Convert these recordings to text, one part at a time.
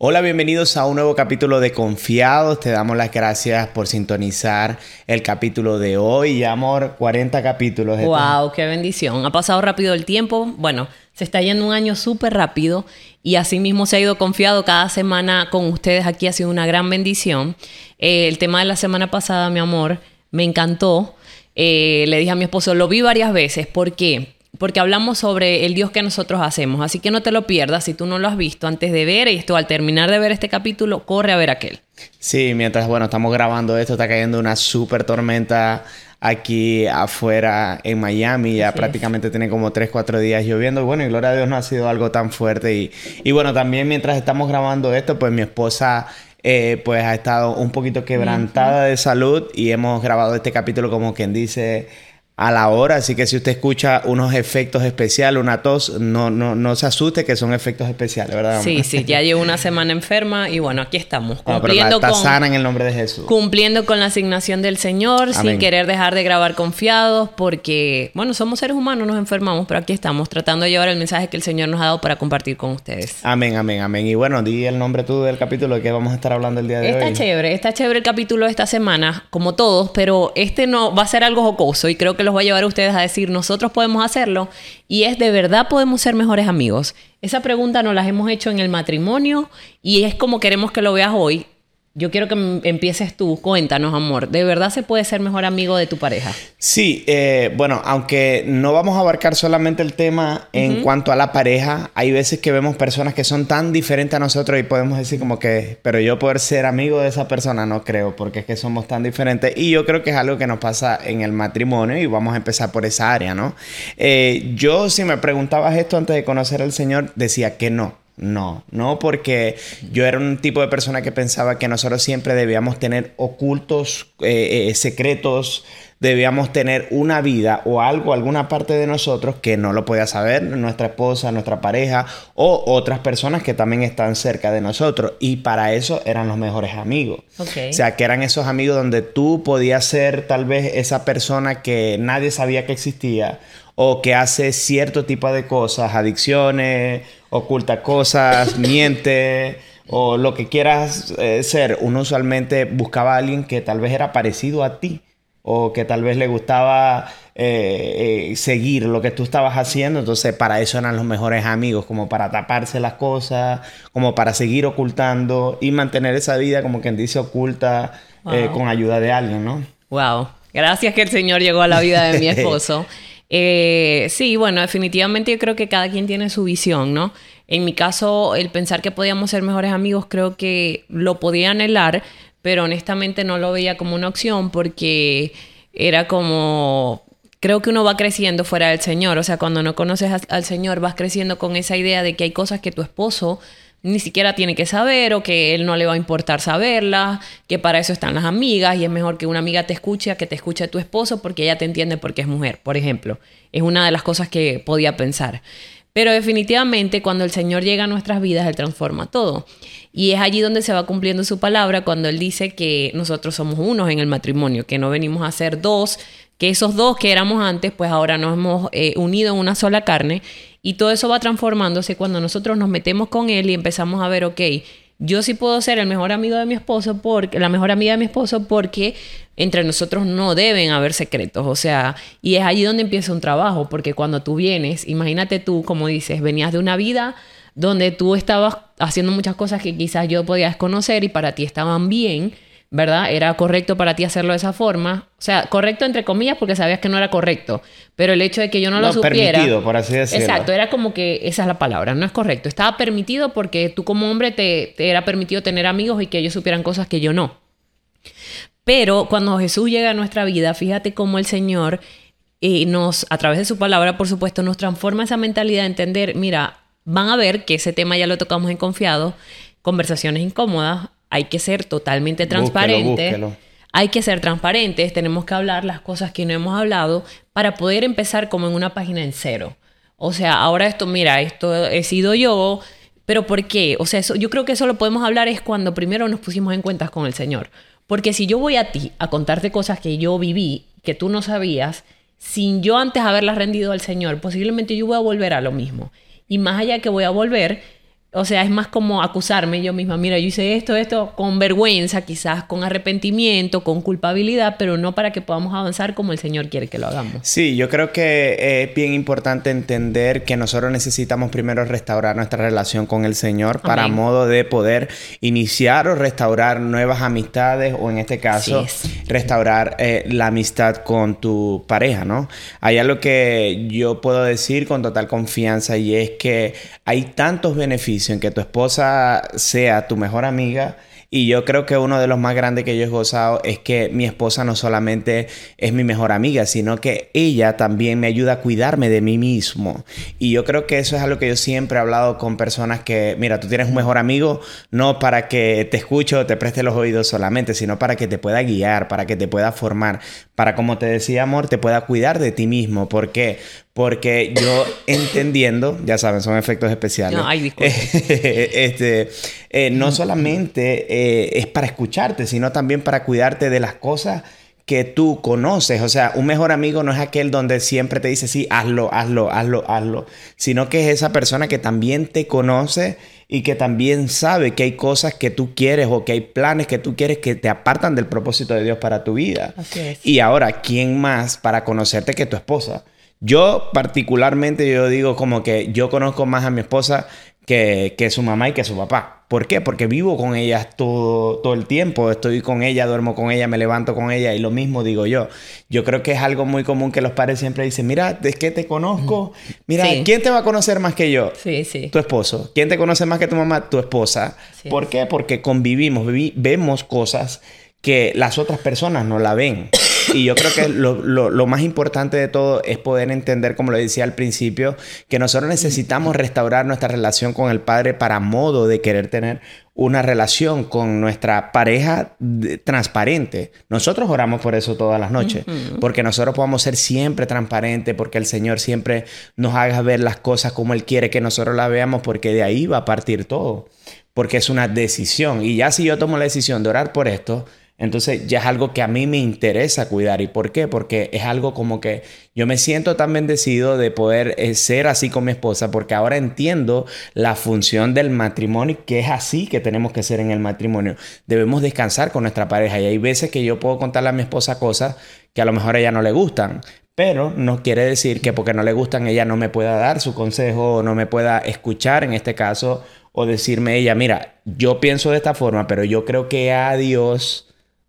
Hola, bienvenidos a un nuevo capítulo de Confiados. Te damos las gracias por sintonizar el capítulo de hoy. Ya, amor, 40 capítulos. ¡Wow! ¡Qué bendición! Ha pasado rápido el tiempo. Bueno, se está yendo un año súper rápido y así mismo se ha ido confiado cada semana con ustedes. Aquí ha sido una gran bendición. Eh, el tema de la semana pasada, mi amor, me encantó. Eh, le dije a mi esposo, lo vi varias veces. ¿Por qué? Porque hablamos sobre el Dios que nosotros hacemos. Así que no te lo pierdas si tú no lo has visto antes de ver esto. Al terminar de ver este capítulo, corre a ver aquel. Sí, mientras, bueno, estamos grabando esto, está cayendo una súper tormenta aquí afuera en Miami. Ya prácticamente tiene como 3, 4 días lloviendo. Bueno, y gloria a Dios no ha sido algo tan fuerte. Y, y bueno, también mientras estamos grabando esto, pues mi esposa... Eh, pues ha estado un poquito quebrantada de salud y hemos grabado este capítulo como quien dice a la hora, así que si usted escucha unos efectos especiales, una tos, no, no, no se asuste que son efectos especiales, ¿verdad? Sí, sí, ya llevo una semana enferma y bueno, aquí estamos, cumpliendo está con... sana en el nombre de Jesús. Cumpliendo con la asignación del Señor, sin querer dejar de grabar confiados, porque, bueno, somos seres humanos, nos enfermamos, pero aquí estamos, tratando de llevar el mensaje que el Señor nos ha dado para compartir con ustedes. Amén, amén, amén. Y bueno, di el nombre tú del capítulo de que vamos a estar hablando el día de hoy. Está chévere, está chévere el capítulo de esta semana, como todos, pero este no va a ser algo jocoso y creo que los va a llevar a ustedes a decir, nosotros podemos hacerlo, y es de verdad podemos ser mejores amigos. Esa pregunta nos la hemos hecho en el matrimonio y es como queremos que lo veas hoy. Yo quiero que empieces tú. Cuéntanos, amor. ¿De verdad se puede ser mejor amigo de tu pareja? Sí, eh, bueno, aunque no vamos a abarcar solamente el tema en cuanto a la pareja, hay veces que vemos personas que son tan diferentes a nosotros y podemos decir como que, pero yo poder ser amigo de esa persona no creo, porque es que somos tan diferentes. Y yo creo que es algo que nos pasa en el matrimonio y vamos a empezar por esa área, ¿no? Eh, yo, si me preguntabas esto antes de conocer al Señor, decía que no. No, no porque yo era un tipo de persona que pensaba que nosotros siempre debíamos tener ocultos, eh, eh, secretos, debíamos tener una vida o algo, alguna parte de nosotros que no lo podía saber nuestra esposa, nuestra pareja o otras personas que también están cerca de nosotros. Y para eso eran los mejores amigos. O sea, que eran esos amigos donde tú podías ser tal vez esa persona que nadie sabía que existía o que hace cierto tipo de cosas, adicciones, oculta cosas, miente o lo que quieras eh, ser. Uno usualmente buscaba a alguien que tal vez era parecido a ti o que tal vez le gustaba eh, eh, seguir lo que tú estabas haciendo. Entonces, para eso eran los mejores amigos, como para taparse las cosas, como para seguir ocultando y mantener esa vida, como quien dice, oculta con ayuda de alguien, ¿no? Wow. Gracias que el Señor llegó a la vida de mi esposo. Eh, sí, bueno, definitivamente yo creo que cada quien tiene su visión, ¿no? En mi caso, el pensar que podíamos ser mejores amigos, creo que lo podía anhelar, pero honestamente no lo veía como una opción porque era como creo que uno va creciendo fuera del Señor. O sea, cuando no conoces al Señor, vas creciendo con esa idea de que hay cosas que tu esposo ni siquiera tiene que saber o que él no le va a importar saberlas, que para eso están las amigas y es mejor que una amiga te escuche que te escuche tu esposo porque ella te entiende porque es mujer, por ejemplo. Es una de las cosas que podía pensar. Pero definitivamente cuando el Señor llega a nuestras vidas, Él transforma todo. Y es allí donde se va cumpliendo su palabra cuando Él dice que nosotros somos unos en el matrimonio, que no venimos a ser dos, que esos dos que éramos antes, pues ahora nos hemos eh, unido en una sola carne y todo eso va transformándose cuando nosotros nos metemos con él y empezamos a ver, ok, yo sí puedo ser el mejor amigo de mi esposo porque la mejor amiga de mi esposo porque entre nosotros no deben haber secretos, o sea, y es allí donde empieza un trabajo, porque cuando tú vienes, imagínate tú, como dices, venías de una vida donde tú estabas haciendo muchas cosas que quizás yo podía desconocer y para ti estaban bien, ¿verdad? Era correcto para ti hacerlo de esa forma. O sea, correcto entre comillas porque sabías que no era correcto. Pero el hecho de que yo no, lo supiera... permitido, por así decirlo. Exacto, era como que esa es la palabra, no es correcto. Estaba permitido porque tú como hombre te, era permitido tener amigos y que ellos supieran cosas que yo no. Pero cuando Jesús llega a nuestra vida, fíjate cómo el Señor eh, nos, a través de su palabra, por supuesto, nos transforma esa mentalidad de entender, mira, van a ver que ese tema ya lo tocamos en confiado, conversaciones incómodas, hay que ser totalmente transparentes. Hay que ser transparentes, tenemos que hablar las cosas que no hemos hablado para poder empezar como en una página en cero. O sea, ahora esto, mira, esto he sido yo, pero ¿por qué? O sea, eso, yo creo que eso lo podemos hablar es cuando primero nos pusimos en cuentas con el Señor. Porque si yo voy a ti a contarte cosas que yo viví, que tú no sabías, sin yo antes haberlas rendido al Señor, posiblemente yo voy a volver a lo mismo. Y más allá que voy a volver, o sea, es más como acusarme yo misma. Mira, yo hice esto, esto, con vergüenza, quizás con arrepentimiento, con culpabilidad, pero no para que podamos avanzar como el Señor quiere que lo hagamos. Sí, yo creo que es bien importante entender que nosotros necesitamos primero restaurar nuestra relación con el Señor para modo de poder iniciar o restaurar nuevas amistades o en este caso restaurar eh, la amistad con tu pareja, ¿no? Hay algo que yo puedo decir con total confianza y es que hay tantos beneficios en que tu esposa sea tu mejor amiga y yo creo que uno de los más grandes que yo he gozado es que mi esposa no solamente es mi mejor amiga, sino que ella también me ayuda a cuidarme de mí mismo. Y yo creo que eso es algo que yo siempre he hablado con personas que, mira, tú tienes un mejor amigo no para que te escuche o te preste los oídos solamente, sino para que te pueda guiar, para que te pueda formar, para, como te decía, amor, te pueda cuidar de ti mismo. ¿Por qué? Porque yo entendiendo, ya saben, son efectos especiales. No, hay este, eh, no solamente eh, es para escucharte, sino también para cuidarte de las cosas que tú conoces. O sea, un mejor amigo no es aquel donde siempre te dice, sí, hazlo, hazlo, hazlo, hazlo, sino que es esa persona que también te conoce y que también sabe que hay cosas que tú quieres o que hay planes que tú quieres que te apartan del propósito de Dios para tu vida. Y ahora, ¿quién más para conocerte que tu esposa? Yo particularmente yo digo como que yo conozco más a mi esposa que, que, su mamá y que su papá. ¿Por qué? Porque vivo con ella todo, todo el tiempo. Estoy con ella, duermo con ella, me levanto con ella y lo mismo digo yo. Yo creo que es algo muy común que los padres siempre dicen, mira, es que te conozco. Mira, ¿quién te va a conocer más que yo? Sí, sí. Tu esposo. ¿Quién te conoce más que tu mamá? Tu esposa. ¿Por qué? Porque convivimos, vemos cosas que las otras personas no la ven. Y yo creo que lo, más importante de todo es poder entender, como lo decía al principio, que nosotros necesitamos restaurar nuestra relación con el Padre para modo de querer tener una relación con nuestra pareja transparente. Nosotros oramos por eso todas las noches, porque nosotros podamos ser siempre transparentes, porque el Señor siempre nos haga ver las cosas como Él quiere que nosotros las veamos, porque de ahí va a partir todo, porque es una decisión. Y ya si yo tomo la decisión de orar por esto, entonces ya es algo que a mí me interesa cuidar. ¿Y por qué? Porque es algo como que yo me siento tan bendecido de poder eh, ser así con mi esposa porque ahora entiendo la función del matrimonio, que es así que tenemos que ser en el matrimonio. Debemos descansar con nuestra pareja y hay veces que yo puedo contarle a mi esposa cosas que a lo mejor a ella no le gustan. Pero no quiere decir que porque no le gustan ella no me pueda dar su consejo o no me pueda escuchar en este caso o decirme ella, mira, yo pienso de esta forma, pero yo creo que a Dios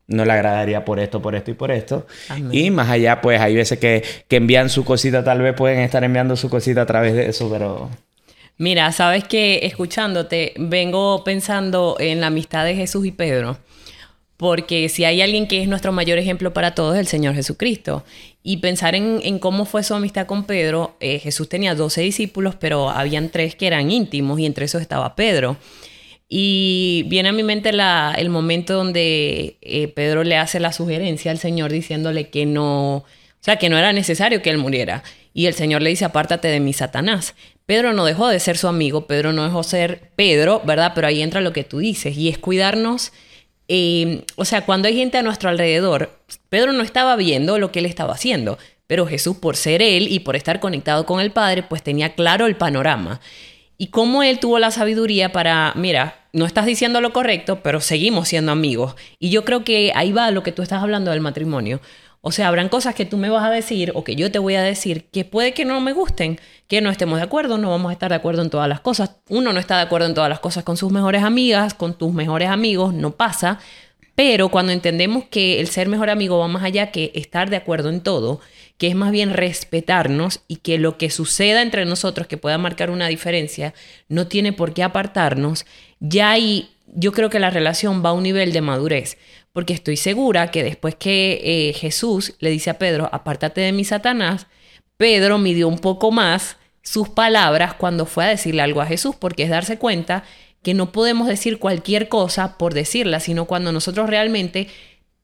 no le agradaría por esto, por esto y por esto. Y más allá, pues hay veces que, que envían su cosita, tal vez pueden estar enviando su cosita a través de eso, pero... Mira, sabes que escuchándote, vengo pensando en la amistad de Jesús y Pedro. Porque si hay alguien que es nuestro mayor ejemplo para todos, es el Señor Jesucristo. Y pensar en, en cómo fue su amistad con Pedro, eh, Jesús tenía 12 discípulos, pero habían tres que eran íntimos y entre esos estaba Pedro. Y viene a mi mente el momento donde eh, Pedro le hace la sugerencia al Señor diciéndole que no, o sea, que no era necesario que él muriera. Y el Señor le dice, apártate de mi Satanás. Pedro no dejó de ser su amigo, Pedro no dejó de ser Pedro, ¿verdad? Pero ahí entra lo que tú dices, y es cuidarnos. Eh, o sea, cuando hay gente a nuestro alrededor, Pedro no estaba viendo lo que él estaba haciendo, pero Jesús, por ser él y por estar conectado con el Padre, pues tenía claro el panorama. Y cómo él tuvo la sabiduría para, mira, no estás diciendo lo correcto, pero seguimos siendo amigos. Y yo creo que ahí va lo que tú estás hablando del matrimonio. O sea, habrán cosas que tú me vas a decir o que yo te voy a decir que puede que no me gusten, que no estemos de acuerdo, no vamos a estar de acuerdo en todas las cosas. Uno no está de acuerdo en todas las cosas con sus mejores amigas, con tus mejores amigos, no pasa. Pero cuando entendemos que el ser mejor amigo va más allá que estar de acuerdo en todo, que es más bien respetarnos y que lo que suceda entre nosotros que pueda marcar una diferencia no tiene por qué apartarnos, ya ahí yo creo que la relación va a un nivel de madurez, porque estoy segura que después que eh, Jesús le dice a Pedro, apártate de mi Satanás, Pedro midió un poco más sus palabras cuando fue a decirle algo a Jesús, porque es darse cuenta que no podemos decir cualquier cosa por decirla, sino cuando nosotros realmente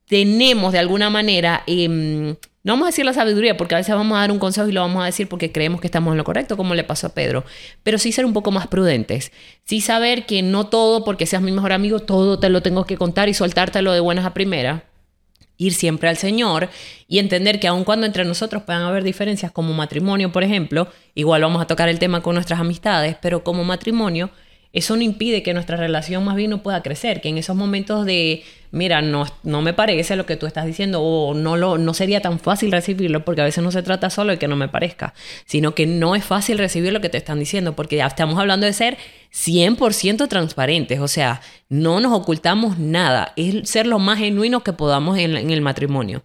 tenemos de alguna manera em, no vamos a decir la sabiduría, porque a veces vamos a dar un consejo y lo vamos a decir porque creemos que estamos en lo correcto, como le pasó a Pedro. Pero sí ser un poco más prudentes. Sí saber que no todo, porque seas mi mejor amigo, todo te lo tengo que contar y soltártelo de buenas a primera. Ir siempre al Señor y entender que aun cuando entre nosotros puedan haber diferencias como matrimonio, por ejemplo, igual vamos a tocar el tema con nuestras amistades, pero como matrimonio, eso no impide que nuestra relación más bien no pueda crecer, que en esos momentos de, mira, no, no me parece lo que tú estás diciendo o no, lo, no sería tan fácil recibirlo, porque a veces no se trata solo de que no me parezca, sino que no es fácil recibir lo que te están diciendo, porque ya estamos hablando de ser 100% transparentes, o sea, no nos ocultamos nada, es ser lo más genuino que podamos en, en el matrimonio.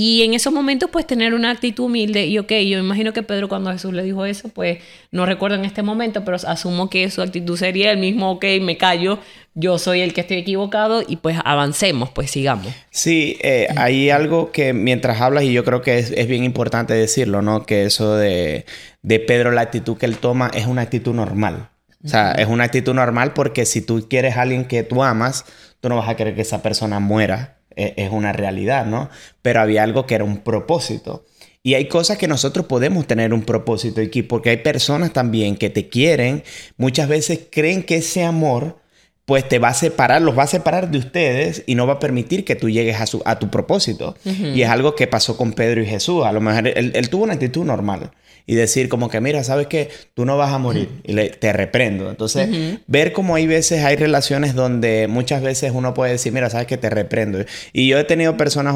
Y en esos momentos, pues tener una actitud humilde. Y ok, yo imagino que Pedro cuando Jesús le dijo eso, pues no recuerdo en este momento, pero asumo que su actitud sería el mismo, ok, me callo, yo soy el que estoy equivocado y pues avancemos, pues sigamos. Sí, eh, hay algo que mientras hablas y yo creo que es, es bien importante decirlo, ¿no? Que eso de, de Pedro, la actitud que él toma es una actitud normal. O sea, es una actitud normal porque si tú quieres a alguien que tú amas, tú no vas a querer que esa persona muera es una realidad, ¿no? Pero había algo que era un propósito. Y hay cosas que nosotros podemos tener un propósito aquí, porque hay personas también que te quieren, muchas veces creen que ese amor pues te va a separar, los va a separar de ustedes y no va a permitir que tú llegues a, su, a tu propósito. Y es algo que pasó con Pedro y Jesús. A lo mejor él, tuvo una actitud normal y decir como que, mira, sabes que tú no vas a morir y le, te reprendo. Entonces, ver cómo hay veces, hay relaciones donde muchas veces uno puede decir, mira, sabes que te reprendo. Y yo he tenido personas,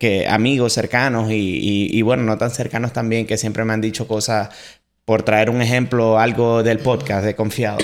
que, amigos cercanos y, y bueno, no tan cercanos también, que siempre me han dicho cosas por traer un ejemplo, algo del podcast de Confiado.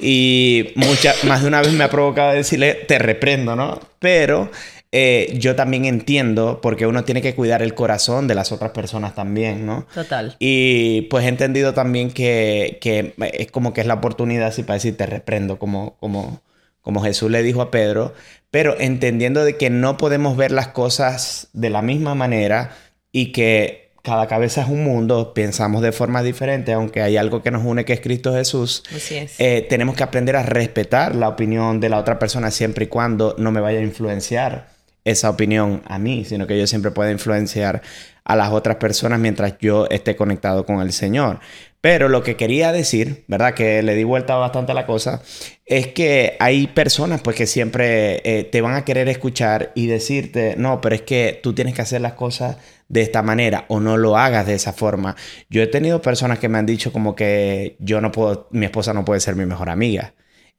Y mucha, más de una vez me ha provocado decirle, te reprendo, ¿no? Pero eh, yo también entiendo porque uno tiene que cuidar el corazón de las otras personas también, ¿no? Total. Y pues he entendido también que, que es como que es la oportunidad así para decir, te reprendo, como, como, como Jesús le dijo a Pedro, pero entendiendo de que no podemos ver las cosas de la misma manera y que cada cabeza es un mundo, pensamos de forma diferente, aunque hay algo que nos une que es Cristo Jesús. Así es. Eh, tenemos que aprender a respetar la opinión de la otra persona siempre y cuando no me vaya a influenciar esa opinión a mí, sino que yo siempre pueda influenciar a las otras personas mientras yo esté conectado con el Señor. Pero lo que quería decir, ¿verdad? Que le di vuelta bastante a la cosa, es que hay personas pues que siempre eh, te van a querer escuchar y decirte, no, pero es que tú tienes que hacer las cosas de esta manera o no lo hagas de esa forma. Yo he tenido personas que me han dicho como que yo no puedo, mi esposa no puede ser mi mejor amiga.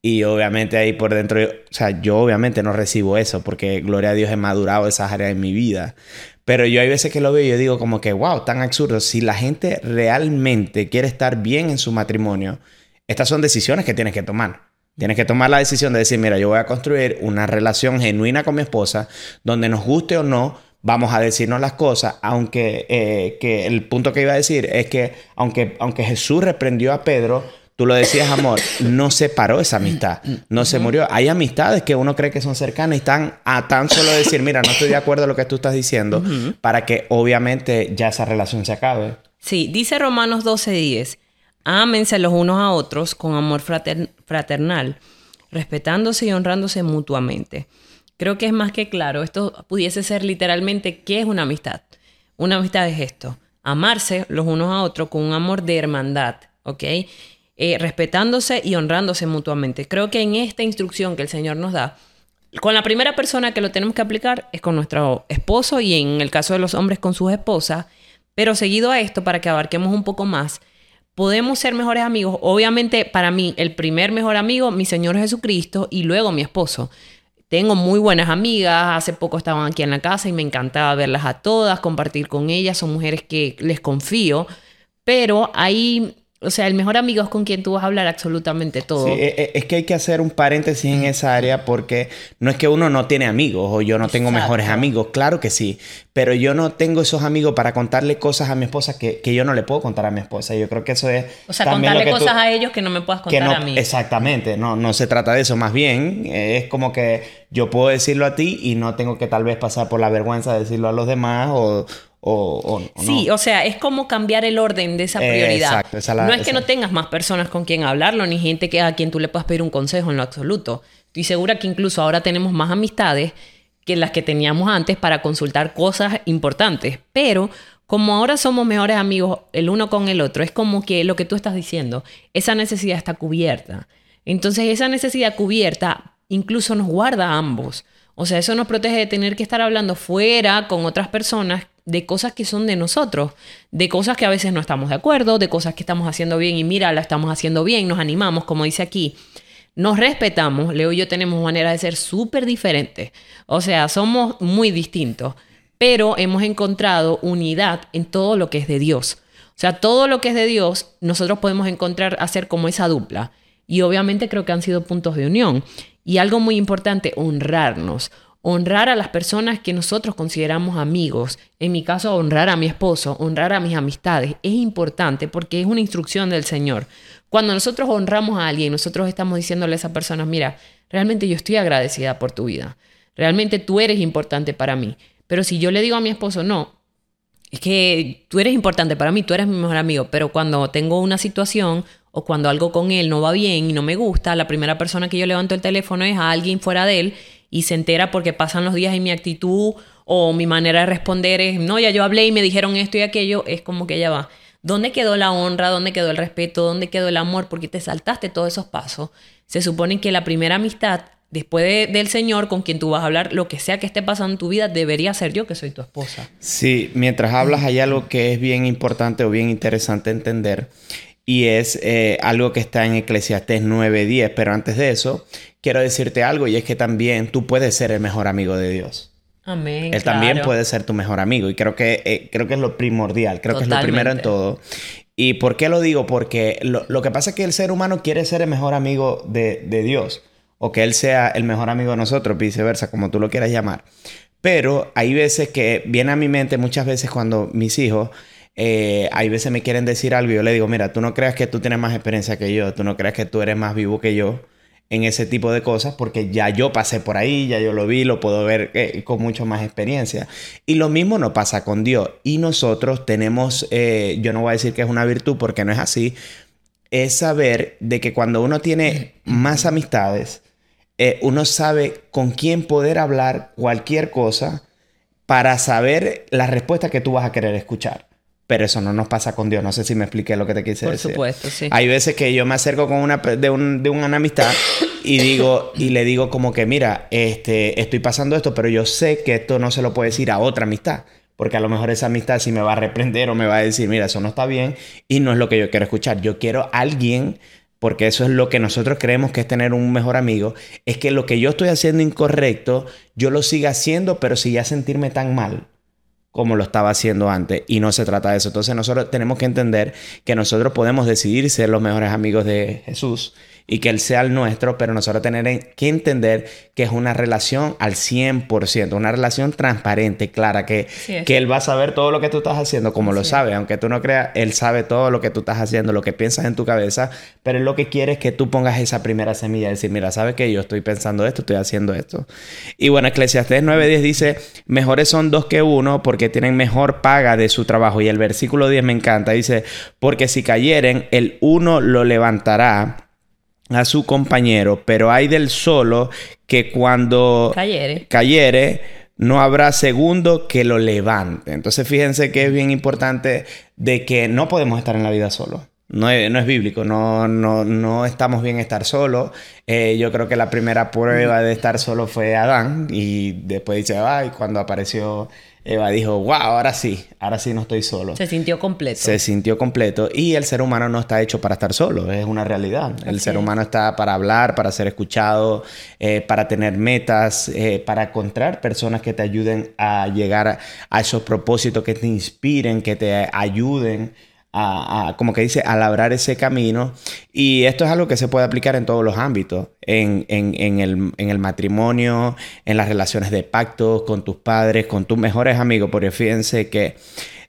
Y obviamente ahí por dentro, o sea, yo obviamente no recibo eso porque gloria a Dios he madurado esas áreas en mi vida. Pero yo hay veces que lo veo y yo digo como que, wow, tan absurdo. Si la gente realmente quiere estar bien en su matrimonio, estas son decisiones que tienes que tomar. Tienes que tomar la decisión de decir, mira, yo voy a construir una relación genuina con mi esposa, donde nos guste o no, vamos a decirnos las cosas, aunque eh, que el punto que iba a decir es que aunque, aunque Jesús reprendió a Pedro, Tú lo decías, amor, no se paró esa amistad, no se murió. Hay amistades que uno cree que son cercanas y están a tan solo decir, mira, no estoy de acuerdo con lo que tú estás diciendo, para que obviamente ya esa relación se acabe. Sí, dice Romanos 12:10, ámense los unos a otros con amor fraternal, respetándose y honrándose mutuamente. Creo que es más que claro, esto pudiese ser literalmente, ¿qué es una amistad? Una amistad es esto, amarse los unos a otros con un amor de hermandad, ¿ok? Eh, respetándose y honrándose mutuamente. Creo que en esta instrucción que el Señor nos da, con la primera persona que lo tenemos que aplicar es con nuestro esposo y en el caso de los hombres con sus esposas, pero seguido a esto, para que abarquemos un poco más, podemos ser mejores amigos. Obviamente, para mí, el primer mejor amigo, mi Señor Jesucristo, y luego mi esposo. Tengo muy buenas amigas, hace poco estaban aquí en la casa y me encantaba verlas a todas, compartir con ellas, son mujeres que les confío, pero hay o sea, el mejor amigo es con quien tú vas a hablar absolutamente todo. Sí, e, e, es que hay que hacer un paréntesis en esa área porque no es que uno no tiene amigos o yo no tengo mejores amigos, claro que sí, pero yo no tengo esos amigos para contarle cosas a mi esposa que, yo no le puedo contar a mi esposa. Yo creo que eso es... O sea, contarle cosas a ellos que no me puedas contar a mí. Exactamente, no, no se trata de eso, más bien es como que yo puedo decirlo a ti y no tengo que tal vez pasar por la vergüenza de decirlo a los demás o o, sí, o sea, es como cambiar el orden de esa prioridad. no es que no tengas más personas con quien hablarlo, ni gente que, a quien tú le puedas pedir un consejo en lo absoluto. Estoy segura que incluso ahora tenemos más amistades que las que teníamos antes para consultar cosas importantes. Pero como ahora somos mejores amigos el uno con el otro, es como que lo que tú estás diciendo, esa necesidad está cubierta. Entonces esa necesidad cubierta incluso nos guarda a ambos. O sea, eso nos protege de tener que estar hablando fuera con otras personas de cosas que son de nosotros, de cosas que a veces no estamos de acuerdo, de cosas que estamos haciendo bien y mira, la estamos haciendo bien, nos animamos, como dice aquí. Nos respetamos, Leo y yo tenemos manera de ser súper diferentes. O sea, somos muy distintos, pero hemos encontrado unidad en todo lo que es de Dios. O sea, todo lo que es de Dios, nosotros podemos encontrar, hacer como esa dupla. Y obviamente creo que han sido puntos de unión. Y algo muy importante, honrarnos. Honrar a las personas que nosotros consideramos amigos. En mi caso, honrar a mi esposo, honrar a mis amistades. Es importante porque es una instrucción del Señor. Cuando nosotros honramos a alguien, nosotros estamos diciéndole a esa persona, mira, realmente yo estoy agradecida por tu vida. Realmente tú eres importante para mí. Pero si yo le digo a mi esposo, no, es que tú eres importante para mí, tú eres mi mejor amigo, pero cuando tengo una situación o cuando algo con él no va bien y no me gusta, la primera persona que yo levanto el teléfono es a alguien fuera de él y se entera porque pasan los días y mi actitud o mi manera de responder es, no, ya yo hablé y me dijeron esto y aquello, es como que ya va. ¿Dónde quedó la honra? ¿Dónde quedó el respeto? ¿Dónde quedó el amor? Porque te saltaste todos esos pasos. Se supone que la primera amistad después del Señor con quien tú vas a hablar, lo que sea que esté pasando en tu vida, debería ser yo que soy tu esposa. Sí, mientras hablas hay algo que es bien importante o bien interesante entender y es eh, algo que está en Eclesiastés 9:10. Pero antes de eso, quiero decirte algo y es que también tú puedes ser el mejor amigo de Dios. Amén. Él también puede ser tu mejor amigo y creo que, eh, creo que es lo primordial, creo que es lo primero en todo. ¿Y por qué lo digo? Porque lo, que pasa es que el ser humano quiere ser el mejor amigo de, de Dios o que Él sea el mejor amigo de nosotros, viceversa, como tú lo quieras llamar. Pero hay veces que viene a mi mente muchas veces cuando mis hijos eh, hay veces me quieren decir algo y yo le digo, mira, tú no creas que tú tienes más experiencia que yo, tú no creas que tú eres más vivo que yo en ese tipo de cosas porque ya yo pasé por ahí, ya yo lo vi, lo puedo ver eh, con mucho más experiencia. Y lo mismo no pasa con Dios. Y nosotros tenemos, eh, yo no voy a decir que es una virtud porque no es así, es saber de que cuando uno tiene más amistades, uno sabe con quién poder hablar cualquier cosa para saber la respuesta que tú vas a querer escuchar. Pero eso no nos pasa con Dios. No sé si me expliqué lo que te quise decir. Por supuesto, sí. Hay veces que yo me acerco con una, de, un, de una amistad y digo, y le digo como que, mira, este, estoy pasando esto, pero yo sé que esto no se lo puede decir a otra amistad. Porque a lo mejor esa amistad sí me va a reprender o me va a decir, mira, eso no está bien y no es lo que yo quiero escuchar. Yo quiero a alguien, porque eso es lo que nosotros creemos que es tener un mejor amigo, es que lo que yo estoy haciendo incorrecto, yo lo siga haciendo, pero si ya sentirme tan mal como lo estaba haciendo antes y no se trata de eso. Entonces nosotros tenemos que entender que nosotros podemos decidir ser los mejores amigos de Jesús y que Él sea el nuestro, pero nosotros tenemos que entender que es una relación al 100%, una relación transparente, clara, que, que Él va a saber todo lo que tú estás haciendo, como lo sabe, aunque tú no creas, Él sabe todo lo que tú estás haciendo, lo que piensas en tu cabeza, pero Él lo que quiere es que tú pongas esa primera semilla, y decir, mira, ¿sabes que Yo estoy pensando esto, estoy haciendo esto. Y bueno, Eclesiastés 9.10 dice, mejores son dos que uno porque tienen mejor paga de su trabajo. Y el versículo 10 me encanta, dice, porque si cayeren, el uno lo levantará a su compañero, pero hay del solo que cuando cayere. no habrá segundo que lo levante. Entonces fíjense que es bien importante de que no podemos estar en la vida solo. No es, no es bíblico, no, no, no estamos bien estar solos. Eh, yo creo que la primera prueba de estar solo fue Adán y después dice, ay, cuando apareció Eva dijo, wow, ahora sí, ahora sí no estoy solo. Se sintió completo. Se sintió completo y el ser humano no está hecho para estar solo, es una realidad. el ser humano está para hablar, para ser escuchado, eh, para tener metas, eh, para encontrar personas que te ayuden a llegar a esos propósitos, que te inspiren, que te ayuden a, como que dice, a labrar ese camino. Y esto es algo que se puede aplicar en todos los ámbitos, en, en, el, en el, matrimonio, en las relaciones de pacto, con tus padres, con tus mejores amigos, porque fíjense que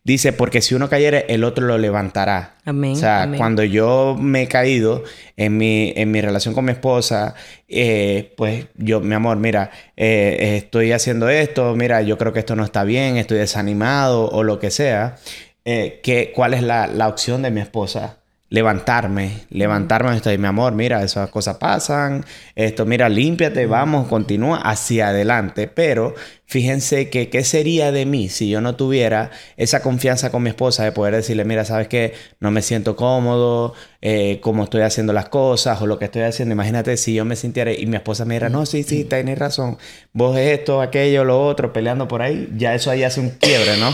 dice, porque si uno cayere, el otro lo levantará. Amén. O sea, cuando yo me he caído en mi, en mi relación con mi esposa, eh, pues yo, mi amor, mira, eh, estoy haciendo esto, mira, yo creo que esto no está bien, estoy desanimado o lo que sea. Eh, cuál es la, la, opción de mi esposa. Levantarme, levantarme esto mi amor, mira, esas cosas pasan, esto, mira, límpiate, vamos, continúa hacia adelante. Pero fíjense que qué sería de mí si yo no tuviera esa confianza con mi esposa de poder decirle, mira, sabes que no me siento cómodo, eh, cómo estoy haciendo las cosas o lo que estoy haciendo. Imagínate si yo me sintiera y mi esposa me dijera, no, sí, sí, tienes razón, vos esto, aquello, lo otro, peleando por ahí, ya eso ahí hace un quiebre, ¿no?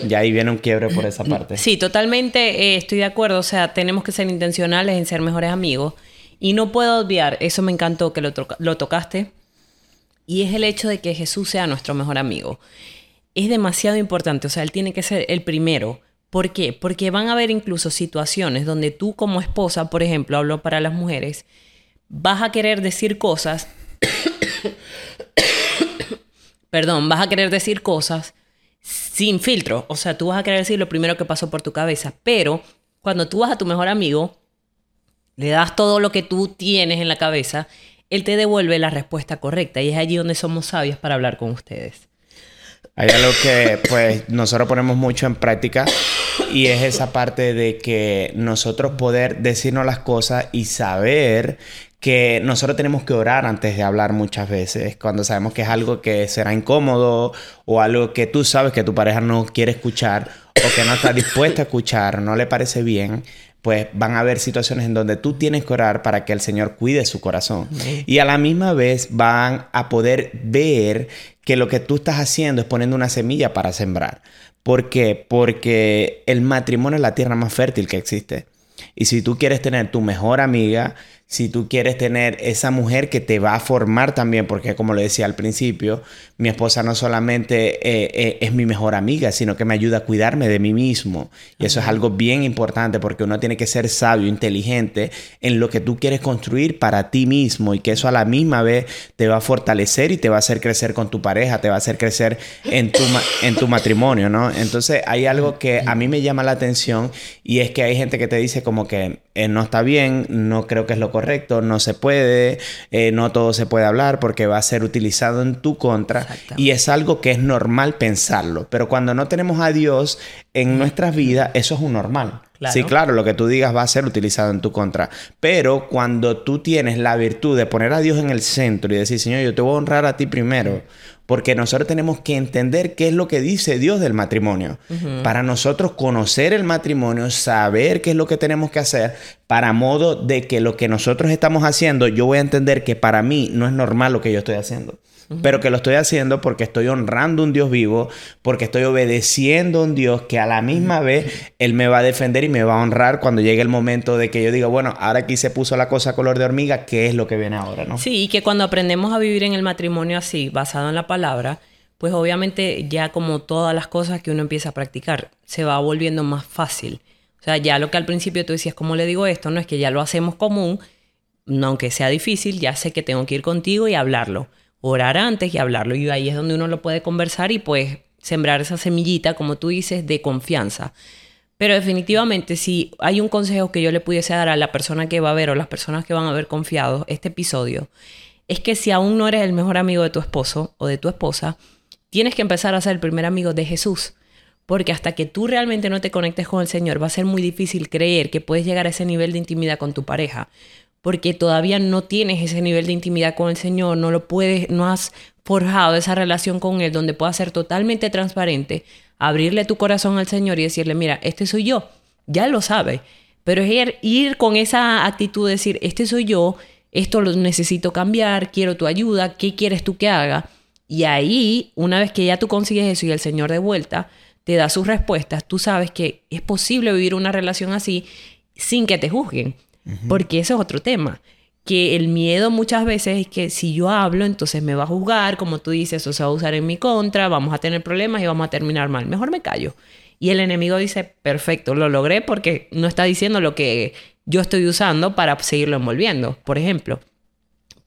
ya ahí viene un quiebre por esa parte. Sí, totalmente eh, estoy de acuerdo. O sea, tenemos que ser intencionales en ser mejores amigos. Y no puedo obviar, eso me encantó que lo, lo tocaste, y es el hecho de que Jesús sea nuestro mejor amigo. Es demasiado importante, o sea, Él tiene que ser el primero. ¿Por qué? Porque van a haber incluso situaciones donde tú como esposa, por ejemplo, hablo para las mujeres, vas a querer decir cosas, perdón, vas a querer decir cosas sin filtro, o sea, tú vas a querer decir lo primero que pasó por tu cabeza, pero cuando tú vas a tu mejor amigo, le das todo lo que tú tienes en la cabeza, él te devuelve la respuesta correcta y es allí donde somos sabios para hablar con ustedes. Hay algo que pues nosotros ponemos mucho en práctica y es esa parte de que nosotros poder decirnos las cosas y saber que nosotros tenemos que orar antes de hablar muchas veces, cuando sabemos que es algo que será incómodo o algo que tú sabes que tu pareja no quiere escuchar o que no está dispuesta a escuchar, no le parece bien, pues van a haber situaciones en donde tú tienes que orar para que el Señor cuide su corazón. Y a la misma vez van a poder ver que lo que tú estás haciendo es poniendo una semilla para sembrar. ¿Por qué? Porque el matrimonio es la tierra más fértil que existe. Y si tú quieres tener tu mejor amiga, si tú quieres tener esa mujer que te va a formar también, porque como le decía al principio, mi esposa no solamente eh, eh, es mi mejor amiga, sino que me ayuda a cuidarme de mí mismo. Y eso es algo bien importante porque uno tiene que ser sabio, inteligente en lo que tú quieres construir para ti mismo y que eso a la misma vez te va a fortalecer y te va a hacer crecer con tu pareja, te va a hacer crecer en tu, en tu matrimonio, ¿no? Entonces hay algo que a mí me llama la atención y es que hay gente que te dice como que eh, no está bien, no creo que es lo correcto, no se puede, eh, no todo se puede hablar porque va a ser utilizado en tu contra. Y es algo que es normal pensarlo, pero cuando no tenemos a Dios en nuestras vidas, eso es un normal. Sí, claro, lo que tú digas va a ser utilizado en tu contra. Pero cuando tú tienes la virtud de poner a Dios en el centro y decir, Señor, yo te voy a honrar a ti primero, porque nosotros tenemos que entender qué es lo que dice Dios del matrimonio. Para nosotros conocer el matrimonio, saber qué es lo que tenemos que hacer, para modo de que lo que nosotros estamos haciendo, yo voy a entender que para mí no es normal lo que yo estoy haciendo pero que lo estoy haciendo porque estoy honrando a un Dios vivo, porque estoy obedeciendo a un Dios que a la misma vez Él me va a defender y me va a honrar cuando llegue el momento de que yo diga, bueno, ahora aquí se puso la cosa color de hormiga, ¿qué es lo que viene ahora? ¿no? Sí, y que cuando aprendemos a vivir en el matrimonio así, basado en la palabra, pues obviamente ya como todas las cosas que uno empieza a practicar, se va volviendo más fácil. O sea, ya lo que al principio tú decías, ¿cómo le digo esto? No es que ya lo hacemos común, aunque sea difícil, ya sé que tengo que ir contigo y hablarlo orar antes y hablarlo. Y ahí es donde uno lo puede conversar y pues sembrar esa semillita, como tú dices, de confianza. Pero definitivamente, si hay un consejo que yo le pudiese dar a la persona que va a ver o las personas que van a ver confiado este episodio, es que si aún no eres el mejor amigo de tu esposo o de tu esposa, tienes que empezar a ser el primer amigo de Jesús. Porque hasta que tú realmente no te conectes con el Señor, va a ser muy difícil creer que puedes llegar a ese nivel de intimidad con tu pareja porque todavía no tienes ese nivel de intimidad con el Señor, no lo puedes, no has forjado esa relación con Él donde puedas ser totalmente transparente, abrirle tu corazón al Señor y decirle, mira, este soy yo, ya lo sabe, pero es ir, con esa actitud de decir, este soy yo, esto lo necesito cambiar, quiero tu ayuda, ¿qué quieres tú que haga? Y ahí, una vez que ya tú consigues eso y el Señor de vuelta te da sus respuestas, tú sabes que es posible vivir una relación así sin que te juzguen. Porque eso es otro tema. Que el miedo muchas veces es que si yo hablo, entonces me va a juzgar, como tú dices, eso se va a usar en mi contra, vamos a tener problemas y vamos a terminar mal. Mejor me callo. Y el enemigo dice, perfecto, lo logré porque no está diciendo lo que yo estoy usando para seguirlo envolviendo, por ejemplo.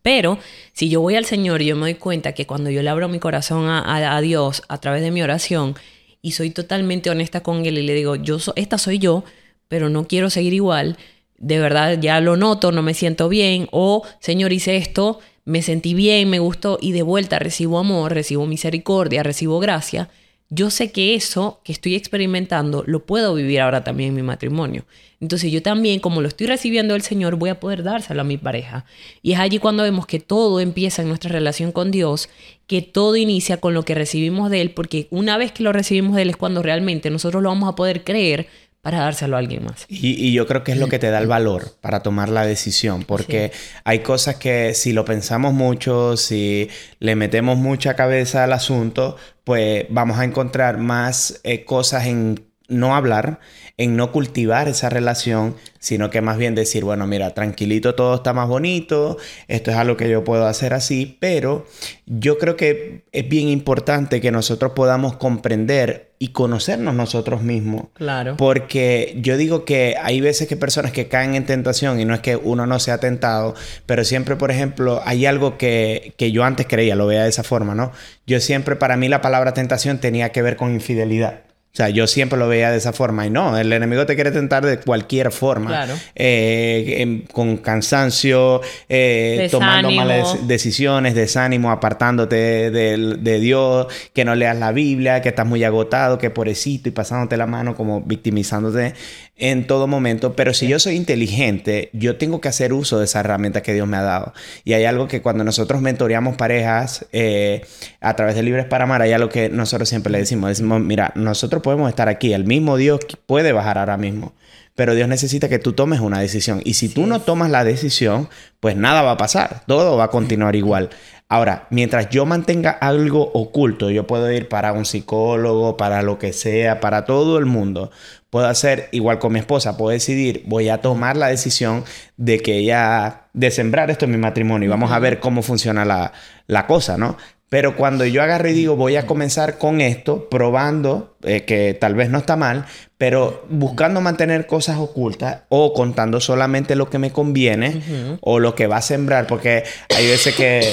Pero si yo voy al Señor y yo me doy cuenta que cuando yo le abro mi corazón a, Dios a través de mi oración y soy totalmente honesta con Él y le digo, yo esta soy yo, pero no quiero seguir igual, de verdad ya lo noto, no me siento bien, o Señor hice esto, me sentí bien, me gustó y de vuelta recibo amor, recibo misericordia, recibo gracia, yo sé que eso que estoy experimentando lo puedo vivir ahora también en mi matrimonio. Entonces yo también, como lo estoy recibiendo del Señor, voy a poder dárselo a mi pareja. Y es allí cuando vemos que todo empieza en nuestra relación con Dios, que todo inicia con lo que recibimos de Él, porque una vez que lo recibimos de Él es cuando realmente nosotros lo vamos a poder creer para dárselo a alguien más. Y, yo creo que es lo que te da el valor para tomar la decisión, porque hay cosas que si lo pensamos mucho, si le metemos mucha cabeza al asunto, pues vamos a encontrar más eh, cosas en no hablar, en no cultivar esa relación, sino que más bien decir, bueno, mira, tranquilito todo está más bonito, esto es algo que yo puedo hacer así, pero yo creo que es bien importante que nosotros podamos comprender y conocernos nosotros mismos. Claro. Porque yo digo que hay veces que personas que caen en tentación y no es que uno no sea tentado, pero siempre, por ejemplo, hay algo que, que yo antes creía, lo veía de esa forma, ¿no? Yo siempre, para mí la palabra tentación tenía que ver con infidelidad. O sea, yo siempre lo veía de esa forma y no, el enemigo te quiere tentar de cualquier forma. Claro. Eh, con cansancio, eh, tomando malas decisiones, desánimo, apartándote de, de, Dios, que no leas la Biblia, que estás muy agotado, que pobrecito y pasándote la mano como victimizándote en todo momento, pero si yo soy inteligente, yo tengo que hacer uso de esa herramienta que Dios me ha dado. Y hay algo que cuando nosotros mentoreamos parejas eh, a través de Libres para Amar, hay algo que nosotros siempre le decimos, decimos, mira, nosotros podemos estar aquí, el mismo Dios puede bajar ahora mismo, pero Dios necesita que tú tomes una decisión. Y si tú no tomas la decisión, pues nada va a pasar, todo va a continuar igual. Ahora, mientras yo mantenga algo oculto, yo puedo ir para un psicólogo, para lo que sea, para todo el mundo, puedo hacer igual con mi esposa, puedo decidir, voy a tomar la decisión de que ella, de sembrar esto en mi matrimonio. Y vamos a ver cómo funciona la, la cosa, ¿no? Pero cuando yo agarro y digo, voy a comenzar con esto, probando, eh, que tal vez no está mal, pero buscando mantener cosas ocultas o contando solamente lo que me conviene o lo que va a sembrar, porque hay veces que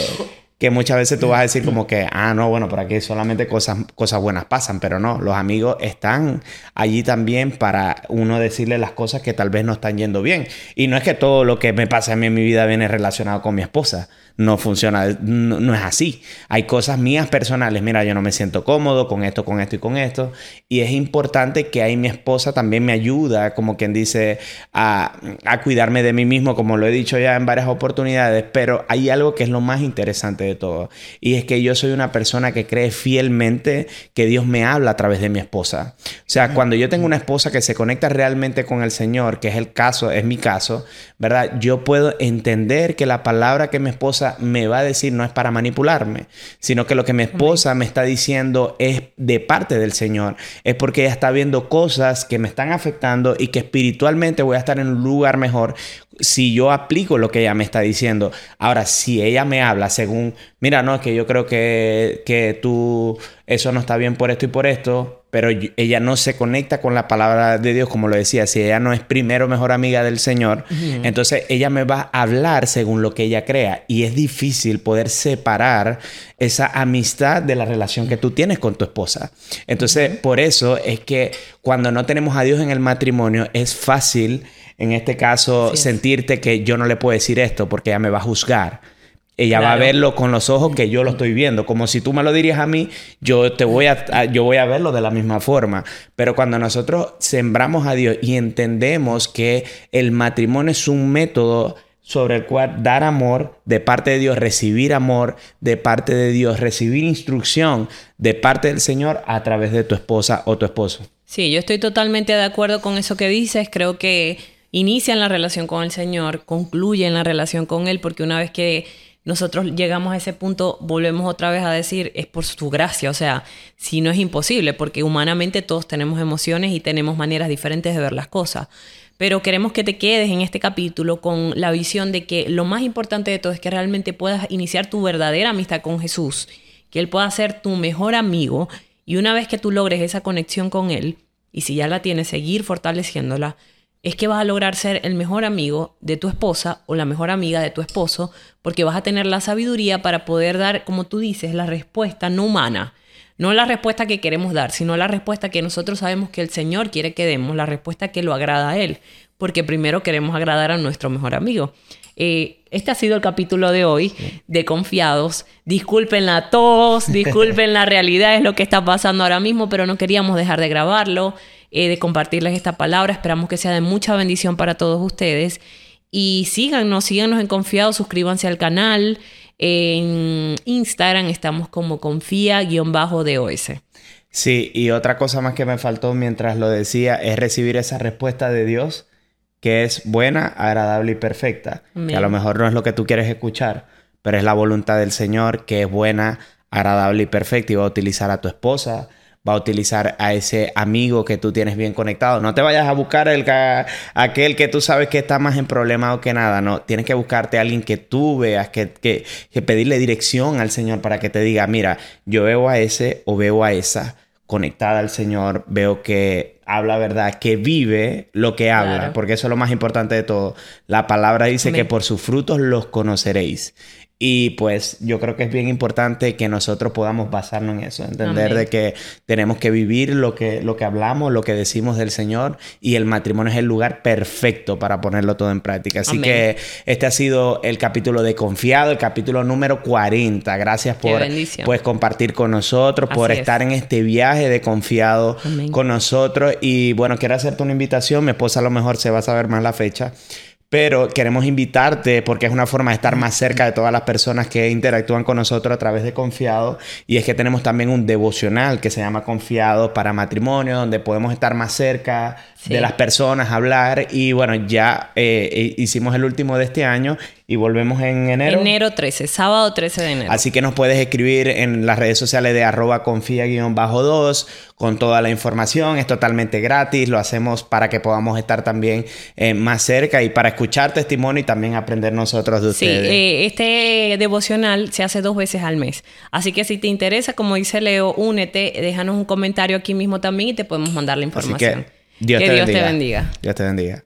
que muchas veces tú vas a decir como que, ah, no, bueno, por aquí solamente cosas, cosas buenas pasan, pero no, los amigos están allí también para uno decirle las cosas que tal vez no están yendo bien. Y no es que todo lo que me pasa a mí en mi vida viene relacionado con mi esposa no funciona, no, es así. Hay cosas mías personales, mira, yo no me siento cómodo con esto, con esto y con esto. Y es importante que ahí mi esposa también me ayuda, como quien dice, a, a cuidarme de mí mismo, como lo he dicho ya en varias oportunidades, pero hay algo que es lo más interesante de todo. Y es que yo soy una persona que cree fielmente que Dios me habla a través de mi esposa. O sea, cuando yo tengo una esposa que se conecta realmente con el Señor, que es el caso, es mi caso, ¿verdad? Yo puedo entender que la palabra que mi esposa me va a decir no es para manipularme, sino que lo que mi esposa me está diciendo es de parte del Señor. Es porque ella está viendo cosas que me están afectando y que espiritualmente voy a estar en un lugar mejor si yo aplico lo que ella me está diciendo. Ahora, si ella me habla según, mira, no, es que yo creo que, que tú, eso no está bien por esto y por esto, pero ella no se conecta con la palabra de Dios, como lo decía, si ella no es primero mejor amiga del Señor, entonces ella me va a hablar según lo que ella crea y es difícil poder separar esa amistad de la relación que tú tienes con tu esposa. Entonces, por eso es que cuando no tenemos a Dios en el matrimonio, es fácil, en este caso, sentirte que yo no le puedo decir esto porque ella me va a juzgar. Ella va a verlo con los ojos que yo lo estoy viendo. Como si tú me lo dirías a mí, yo te voy a, yo voy a verlo de la misma forma. Pero cuando nosotros sembramos a Dios y entendemos que el matrimonio es un método sobre el cual dar amor de parte de Dios, recibir amor de parte de Dios, recibir instrucción de parte del Señor a través de tu esposa o tu esposo. Sí, yo estoy totalmente de acuerdo con eso que dices. Creo que inician la relación con el Señor, concluyen la relación con Él, porque una vez que nosotros llegamos a ese punto, volvemos otra vez a decir, es por su gracia, o sea, si no es imposible, porque humanamente todos tenemos emociones y tenemos maneras diferentes de ver las cosas. Pero queremos que te quedes en este capítulo con la visión de que lo más importante de todo es que realmente puedas iniciar tu verdadera amistad con Jesús, que Él pueda ser tu mejor amigo y una vez que tú logres esa conexión con Él, y si ya la tienes, seguir fortaleciéndola, es que vas a lograr ser el mejor amigo de tu esposa o la mejor amiga de tu esposo, porque vas a tener la sabiduría para poder dar, como tú dices, la respuesta no humana. No la respuesta que queremos dar, sino la respuesta que nosotros sabemos que el Señor quiere que demos, la respuesta que lo agrada a Él, porque primero queremos agradar a nuestro mejor amigo. Eh, este ha sido el capítulo de hoy de Confiados. Disculpen la tos, disculpen la realidad, es lo que está pasando ahora mismo, pero no queríamos dejar de grabarlo. Eh, de compartirles esta palabra. Esperamos que sea de mucha bendición para todos ustedes. Y síganos, síganos en Confiado, suscríbanse al canal. En Instagram estamos como confía-dos. Sí, y otra cosa más que me faltó mientras lo decía es recibir esa respuesta de Dios que es buena, agradable y perfecta. Que a lo mejor no es lo que tú quieres escuchar, pero es la voluntad del Señor que es buena, agradable y perfecta y va a utilizar a tu esposa, va a utilizar a ese amigo que tú tienes bien conectado. No te vayas a buscar el, a aquel que tú sabes que está más en problema o que nada. No, tienes que buscarte a alguien que tú veas, que, que, que pedirle dirección al Señor para que te diga, mira, yo veo a ese o veo a esa conectada al Señor, veo que habla verdad, que vive lo que habla, porque eso es lo más importante de todo. La palabra dice que por sus frutos los conoceréis. Y pues yo creo que es bien importante que nosotros podamos basarnos en eso, entender de que tenemos que vivir lo que, lo que hablamos, lo que decimos del Señor y el matrimonio es el lugar perfecto para ponerlo todo en práctica. Así que este ha sido el capítulo de Confiado, el capítulo número 40. Gracias por pues, compartir con nosotros, por estar en este viaje de Confiado con nosotros. Y bueno, quiero hacerte una invitación, mi esposa a lo mejor se va a saber más la fecha pero queremos invitarte porque es una forma de estar más cerca de todas las personas que interactúan con nosotros a través de Confiado. Y es que tenemos también un devocional que se llama Confiado para matrimonio, donde podemos estar más cerca de las personas, hablar. Y bueno, ya eh, eh, hicimos el último de este año y volvemos en enero. Enero 13, sábado 13 de enero. Así que nos puedes escribir en las redes sociales de arroba confía-2 con toda la información. Es totalmente gratis. Lo hacemos para que podamos estar también eh, más cerca y para escuchar testimonio y también aprender nosotros de ustedes. Sí, este devocional se hace dos veces al mes. Así que si te interesa, como dice Leo, únete, déjanos un comentario aquí mismo también y te podemos mandar la información. Dios, te, bendiga. Dios te bendiga.